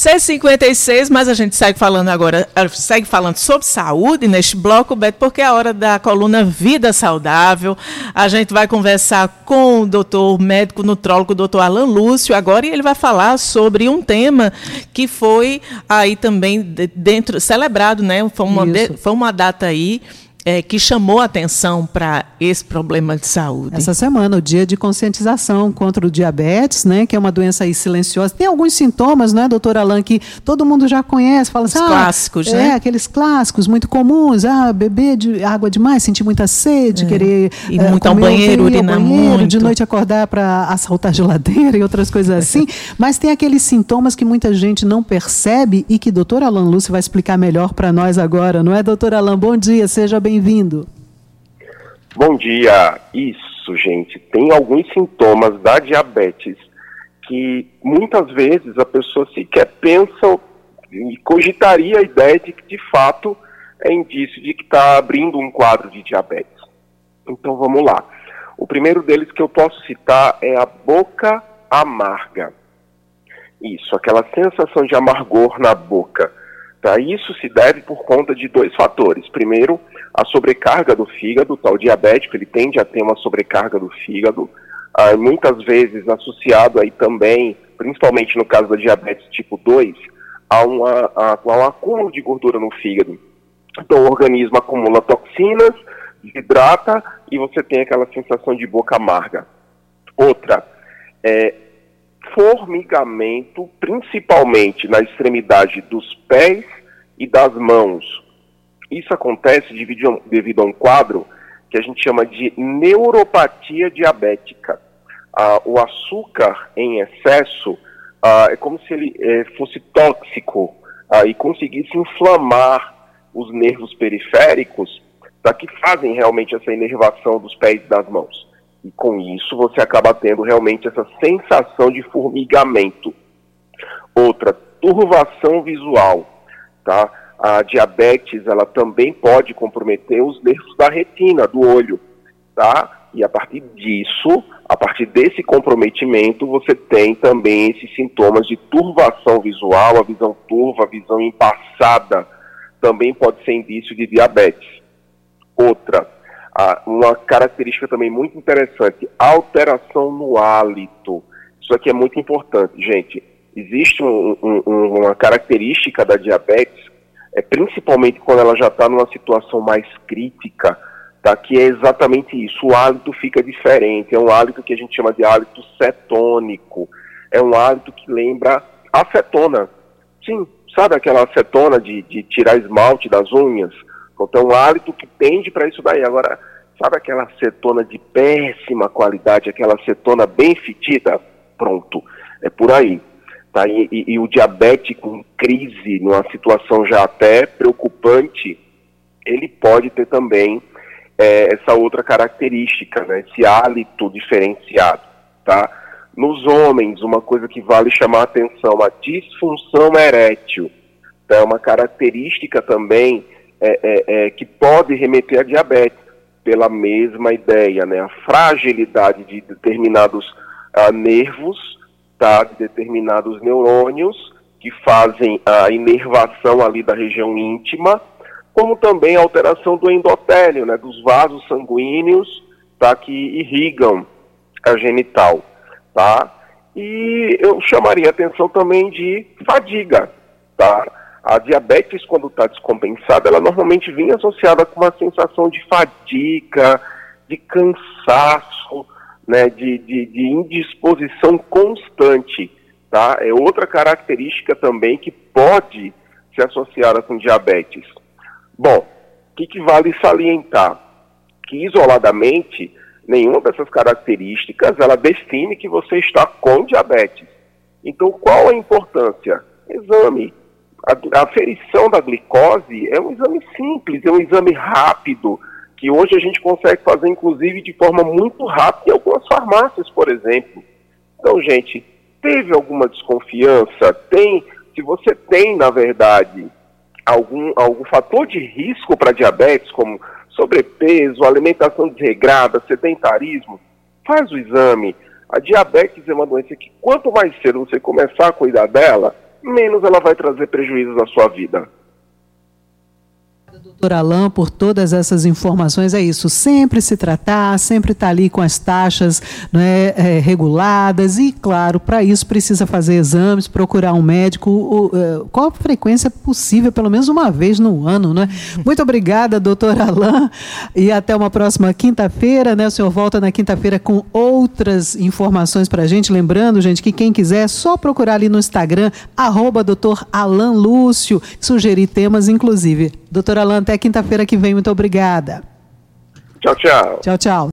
6h56, mas a gente segue falando agora, eh, segue falando sobre saúde neste bloco, Beto, porque é a hora da coluna Vida Saudável. A gente vai conversar com o doutor médico nutrólogo, doutor Alan Lúcio, agora, e ele vai falar sobre um tema que foi aí também dentro, celebrado, né? Foi uma, foi uma data aí é, que chamou a atenção para esse problema de saúde? Essa semana, o dia de conscientização contra o diabetes, né, que é uma doença aí silenciosa. Tem alguns sintomas, né, doutor Alain, que todo mundo já conhece, fala assim, Os ah, clássicos, é, né? aqueles clássicos muito comuns, ah, beber de água demais, sentir muita sede, é. querer ir é, muito ao banheiro, urinar banheiro, muito. de noite acordar para assaltar geladeira e outras coisas assim. Mas tem aqueles sintomas que muita gente não percebe e que doutor Alain Lúcio vai explicar melhor para nós agora, não é, doutor Alain? Bom dia, seja bem bem-vindo. Bom dia. Isso, gente. Tem alguns sintomas da diabetes que muitas vezes a pessoa sequer pensa e cogitaria a ideia de que de fato é indício de que está abrindo um quadro de diabetes. Então vamos lá. O primeiro deles que eu posso citar é a boca amarga. Isso, aquela sensação de amargor na boca. Tá? Isso se deve por conta de dois fatores. Primeiro, a sobrecarga do fígado, tal diabético, ele tende a ter uma sobrecarga do fígado, ah, muitas vezes associado aí também, principalmente no caso da diabetes tipo 2, a, uma, a, a um acúmulo de gordura no fígado. Então o organismo acumula toxinas, desidrata e você tem aquela sensação de boca amarga. Outra, é, formigamento, principalmente na extremidade dos pés e das mãos. Isso acontece devido, a um quadro que a gente chama de neuropatia diabética. Ah, o açúcar em excesso ah, é como se ele eh, fosse tóxico ah, e conseguisse inflamar os nervos periféricos tá, que fazem realmente essa inervação dos pés e das mãos. E com isso você acaba tendo realmente essa sensação de formigamento. Outra, turvação visual, tá? A diabetes, ela também pode comprometer os nervos da retina, do olho, tá? E a partir disso, a partir desse comprometimento, você tem também esses sintomas de turvação visual, a visão turva, a visão embaçada, também pode ser indício de diabetes. Outra, ah, uma característica também muito interessante, alteração no hálito. Isso aqui é muito importante, gente. Existe um, um, uma característica da diabetes, é, principalmente quando ela já está numa situação mais crítica, tá, que é exatamente isso. O hálito fica diferente. É um hálito que a gente chama de hálito cetônico. É um hálito que lembra acetona. Sim, sabe aquela acetona de, de tirar esmalte das unhas? Então, um hálito que tende para isso daí. Agora, sabe aquela acetona de péssima qualidade, aquela acetona bem fedida? Pronto, é por aí. Tá? E, e, e, o diabético em crise, numa situação já até preocupante, ele pode ter também é, essa outra característica, né? esse hálito diferenciado. Tá? Nos homens, uma coisa que vale chamar a atenção, a disfunção erétil. Tá? É uma característica também é, é, é, que pode remeter a diabetes, pela mesma ideia, né? A fragilidade de determinados uh, nervos, tá? De determinados neurônios que fazem a inervação ali da região íntima, como também a alteração do endotélio, né? Dos vasos sanguíneos, tá? Que irrigam a genital, tá? E eu chamaria atenção também de fadiga, tá? A diabetes, quando está descompensada, ela normalmente vem associada com uma sensação de fadiga, de cansaço, né, de, de, de indisposição constante. Tá? É outra característica também que pode ser associada com diabetes. Bom, o que, que vale salientar? Que isoladamente, nenhuma dessas características ela define que você está com diabetes. Então, qual a importância? Exame a, a ferição da glicose é um exame simples, é um exame rápido, que hoje a gente consegue fazer, inclusive, de forma muito rápida em algumas farmácias, por exemplo. Então, gente, teve alguma desconfiança? Tem, se você tem, na verdade, algum, algum fator de risco para diabetes, como sobrepeso, alimentação desregrada, sedentarismo, faz o exame. A diabetes é uma doença que quanto mais cedo você começar a cuidar dela, menos ela vai trazer prejuízos à sua vida doutor Alain, por todas essas informações. É isso, sempre se tratar, sempre estar tá ali com as taxas né, é, reguladas e, claro, para isso precisa fazer exames, procurar um médico. É, qual a frequência possível, pelo menos uma vez no ano, né? Muito obrigada, doutor Alain, e até uma próxima quinta-feira, né? O senhor volta na quinta-feira com outras informações para a gente. Lembrando, gente, que quem quiser, é só procurar ali no Instagram, arroba doutor Alain Lúcio, sugerir temas, inclusive. Doutor Alain, até quinta-feira que vem. Muito obrigada. Tchau, tchau. Tchau, tchau.